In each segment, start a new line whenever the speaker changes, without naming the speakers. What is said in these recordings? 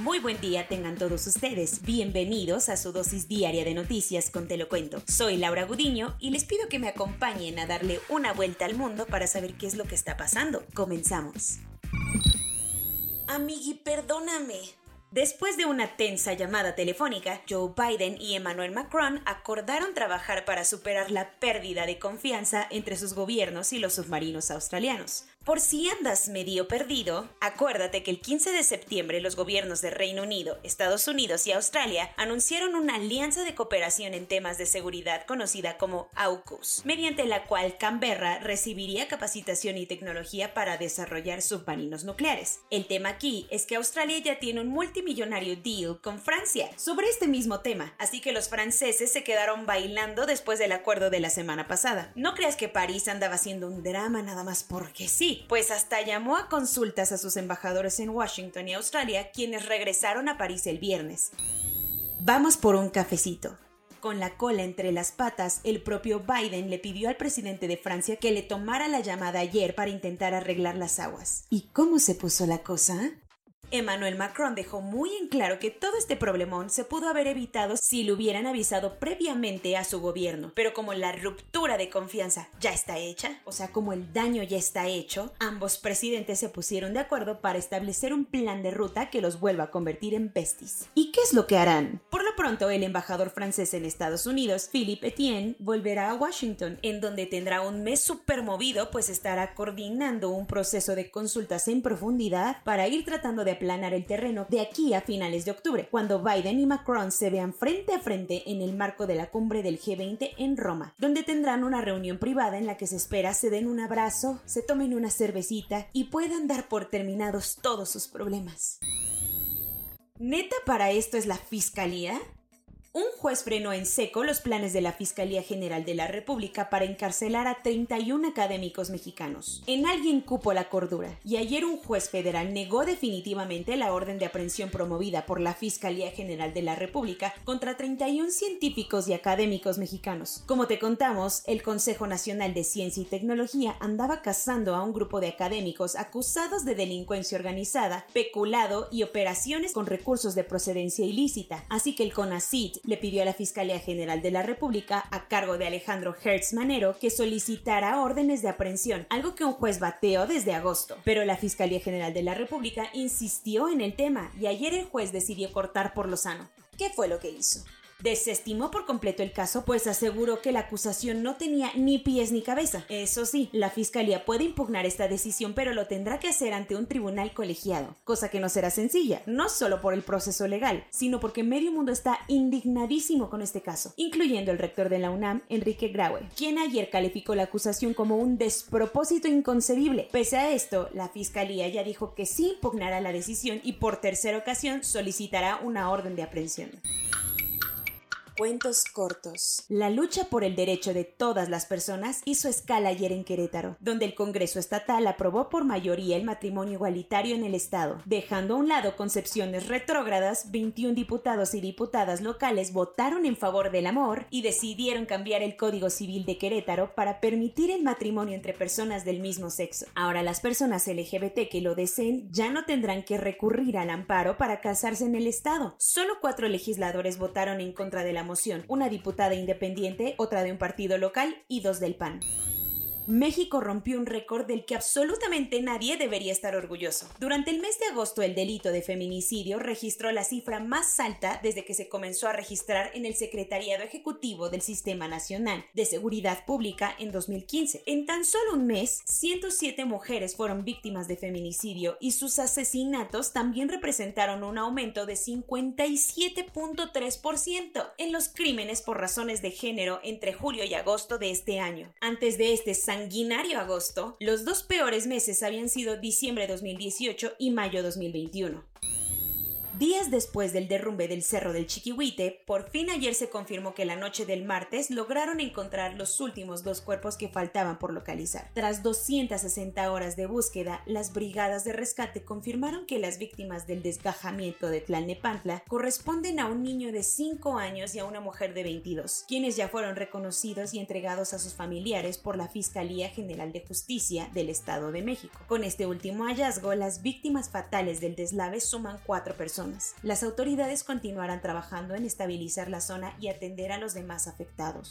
Muy buen día tengan todos ustedes. Bienvenidos a su dosis diaria de noticias con Te lo cuento. Soy Laura Gudiño y les pido que me acompañen a darle una vuelta al mundo para saber qué es lo que está pasando. Comenzamos. Amigui, perdóname. Después de una tensa llamada telefónica, Joe Biden y Emmanuel Macron acordaron trabajar para superar la pérdida de confianza entre sus gobiernos y los submarinos australianos. Por si andas medio perdido, acuérdate que el 15 de septiembre los gobiernos de Reino Unido, Estados Unidos y Australia anunciaron una alianza de cooperación en temas de seguridad conocida como AUKUS, mediante la cual Canberra recibiría capacitación y tecnología para desarrollar submarinos nucleares. El tema aquí es que Australia ya tiene un multimillonario deal con Francia sobre este mismo tema, así que los franceses se quedaron bailando después del acuerdo de la semana pasada. No creas que París andaba haciendo un drama nada más porque sí pues hasta llamó a consultas a sus embajadores en Washington y Australia, quienes regresaron a París el viernes. Vamos por un cafecito. Con la cola entre las patas, el propio Biden le pidió al presidente de Francia que le tomara la llamada ayer para intentar arreglar las aguas. ¿Y cómo se puso la cosa? Emmanuel Macron dejó muy en claro que todo este problemón se pudo haber evitado si lo hubieran avisado previamente a su gobierno, pero como la ruptura de confianza ya está hecha, o sea, como el daño ya está hecho, ambos presidentes se pusieron de acuerdo para establecer un plan de ruta que los vuelva a convertir en besties. ¿Y qué es lo que harán? Por pronto, el embajador francés en Estados Unidos, Philippe Etienne, volverá a Washington, en donde tendrá un mes súper movido, pues estará coordinando un proceso de consultas en profundidad para ir tratando de planar el terreno de aquí a finales de octubre, cuando Biden y Macron se vean frente a frente en el marco de la cumbre del G20 en Roma, donde tendrán una reunión privada en la que se espera se den un abrazo, se tomen una cervecita y puedan dar por terminados todos sus problemas. ¿Neta para esto es la fiscalía? Un juez frenó en seco los planes de la Fiscalía General de la República para encarcelar a 31 académicos mexicanos. En alguien cupo la cordura, y ayer un juez federal negó definitivamente la orden de aprehensión promovida por la Fiscalía General de la República contra 31 científicos y académicos mexicanos. Como te contamos, el Consejo Nacional de Ciencia y Tecnología andaba cazando a un grupo de académicos acusados de delincuencia organizada, peculado y operaciones con recursos de procedencia ilícita, así que el CONACIT le pidió a la Fiscalía General de la República, a cargo de Alejandro Hertz Manero, que solicitara órdenes de aprehensión, algo que un juez bateó desde agosto. Pero la Fiscalía General de la República insistió en el tema y ayer el juez decidió cortar por lo sano. ¿Qué fue lo que hizo? Desestimó por completo el caso, pues aseguró que la acusación no tenía ni pies ni cabeza. Eso sí, la fiscalía puede impugnar esta decisión, pero lo tendrá que hacer ante un tribunal colegiado, cosa que no será sencilla, no solo por el proceso legal, sino porque medio mundo está indignadísimo con este caso, incluyendo el rector de la UNAM, Enrique Graue, quien ayer calificó la acusación como un despropósito inconcebible. Pese a esto, la fiscalía ya dijo que sí impugnará la decisión y por tercera ocasión solicitará una orden de aprehensión. Cuentos cortos. La lucha por el derecho de todas las personas hizo escala ayer en Querétaro, donde el Congreso Estatal aprobó por mayoría el matrimonio igualitario en el Estado. Dejando a un lado concepciones retrógradas, 21 diputados y diputadas locales votaron en favor del amor y decidieron cambiar el Código Civil de Querétaro para permitir el matrimonio entre personas del mismo sexo. Ahora las personas LGBT que lo deseen ya no tendrán que recurrir al amparo para casarse en el Estado. Solo cuatro legisladores votaron en contra del amor una diputada independiente, otra de un partido local y dos del PAN. México rompió un récord del que absolutamente nadie debería estar orgulloso. Durante el mes de agosto, el delito de feminicidio registró la cifra más alta desde que se comenzó a registrar en el Secretariado Ejecutivo del Sistema Nacional de Seguridad Pública en 2015. En tan solo un mes, 107 mujeres fueron víctimas de feminicidio y sus asesinatos también representaron un aumento de 57.3% en los crímenes por razones de género entre julio y agosto de este año. Antes de este sanguinario agosto, los dos peores meses habían sido diciembre 2018 y mayo 2021. Días después del derrumbe del Cerro del Chiquihuite, por fin ayer se confirmó que la noche del martes lograron encontrar los últimos dos cuerpos que faltaban por localizar. Tras 260 horas de búsqueda, las brigadas de rescate confirmaron que las víctimas del desgajamiento de Tlalnepantla corresponden a un niño de 5 años y a una mujer de 22, quienes ya fueron reconocidos y entregados a sus familiares por la Fiscalía General de Justicia del Estado de México. Con este último hallazgo, las víctimas fatales del deslave suman cuatro personas las autoridades continuarán trabajando en estabilizar la zona y atender a los demás afectados.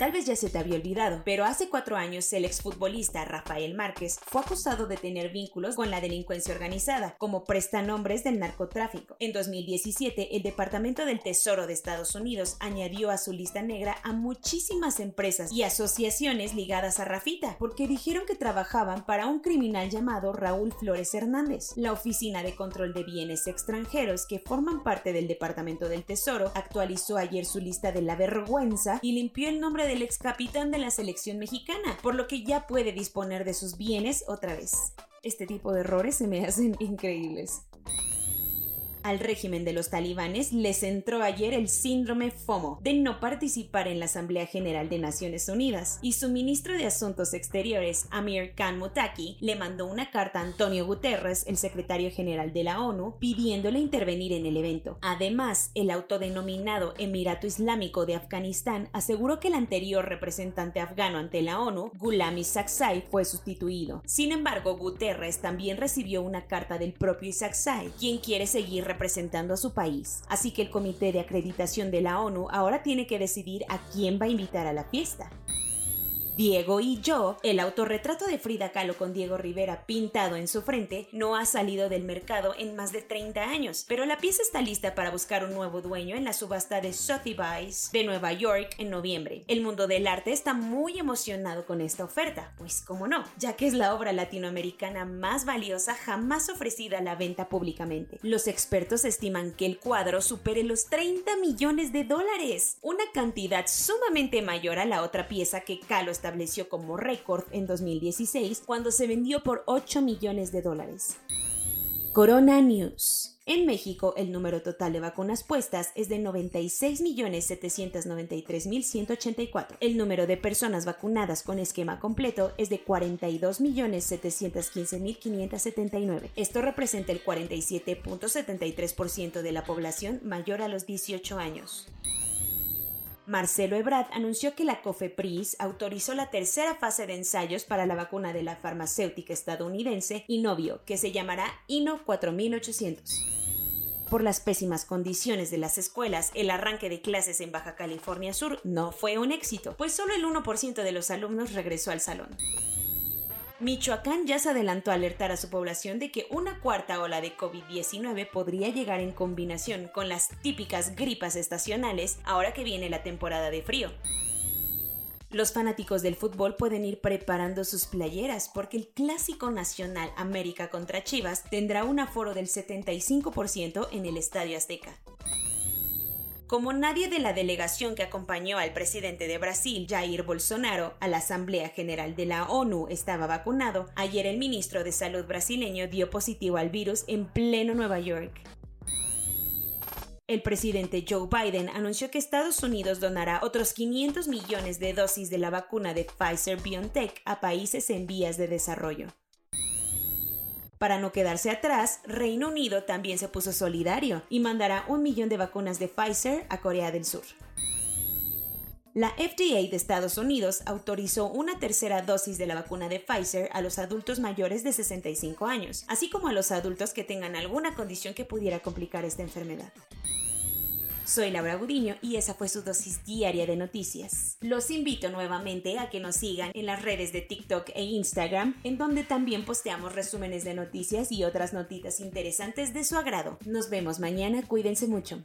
Tal vez ya se te había olvidado, pero hace cuatro años el exfutbolista Rafael Márquez fue acusado de tener vínculos con la delincuencia organizada, como prestanombres del narcotráfico. En 2017, el Departamento del Tesoro de Estados Unidos añadió a su lista negra a muchísimas empresas y asociaciones ligadas a Rafita, porque dijeron que trabajaban para un criminal llamado Raúl Flores Hernández. La Oficina de Control de Bienes Extranjeros, que forman parte del Departamento del Tesoro, actualizó ayer su lista de la vergüenza y limpió el nombre del ex capitán de la selección mexicana, por lo que ya puede disponer de sus bienes otra vez. Este tipo de errores se me hacen increíbles. Al régimen de los talibanes les entró ayer el síndrome FOMO de no participar en la Asamblea General de Naciones Unidas y su ministro de Asuntos Exteriores, Amir Khan Mutaki, le mandó una carta a Antonio Guterres, el secretario general de la ONU, pidiéndole intervenir en el evento. Además, el autodenominado Emirato Islámico de Afganistán aseguró que el anterior representante afgano ante la ONU, Ghulam Saksai, fue sustituido. Sin embargo, Guterres también recibió una carta del propio Saksai, quien quiere seguir representando a su país. Así que el Comité de Acreditación de la ONU ahora tiene que decidir a quién va a invitar a la fiesta. Diego y yo, el autorretrato de Frida Kahlo con Diego Rivera pintado en su frente, no ha salido del mercado en más de 30 años, pero la pieza está lista para buscar un nuevo dueño en la subasta de Sotheby's de Nueva York en noviembre. El mundo del arte está muy emocionado con esta oferta, pues cómo no, ya que es la obra latinoamericana más valiosa jamás ofrecida a la venta públicamente. Los expertos estiman que el cuadro supere los 30 millones de dólares, una cantidad sumamente mayor a la otra pieza que Kahlo estableció como récord en 2016 cuando se vendió por 8 millones de dólares. Corona News. En México, el número total de vacunas puestas es de 96.793.184. El número de personas vacunadas con esquema completo es de 42.715.579. Esto representa el 47.73% de la población mayor a los 18 años. Marcelo Ebrard anunció que la COFEPRIS autorizó la tercera fase de ensayos para la vacuna de la farmacéutica estadounidense Inovio, que se llamará INO 4800. Por las pésimas condiciones de las escuelas, el arranque de clases en Baja California Sur no fue un éxito, pues solo el 1% de los alumnos regresó al salón. Michoacán ya se adelantó a alertar a su población de que una cuarta ola de COVID-19 podría llegar en combinación con las típicas gripas estacionales ahora que viene la temporada de frío. Los fanáticos del fútbol pueden ir preparando sus playeras porque el clásico nacional América contra Chivas tendrá un aforo del 75% en el Estadio Azteca. Como nadie de la delegación que acompañó al presidente de Brasil, Jair Bolsonaro, a la Asamblea General de la ONU estaba vacunado, ayer el ministro de Salud brasileño dio positivo al virus en pleno Nueva York. El presidente Joe Biden anunció que Estados Unidos donará otros 500 millones de dosis de la vacuna de Pfizer BioNTech a países en vías de desarrollo. Para no quedarse atrás, Reino Unido también se puso solidario y mandará un millón de vacunas de Pfizer a Corea del Sur. La FDA de Estados Unidos autorizó una tercera dosis de la vacuna de Pfizer a los adultos mayores de 65 años, así como a los adultos que tengan alguna condición que pudiera complicar esta enfermedad. Soy Laura Gudiño y esa fue su dosis diaria de noticias. Los invito nuevamente a que nos sigan en las redes de TikTok e Instagram, en donde también posteamos resúmenes de noticias y otras notitas interesantes de su agrado. Nos vemos mañana, cuídense mucho.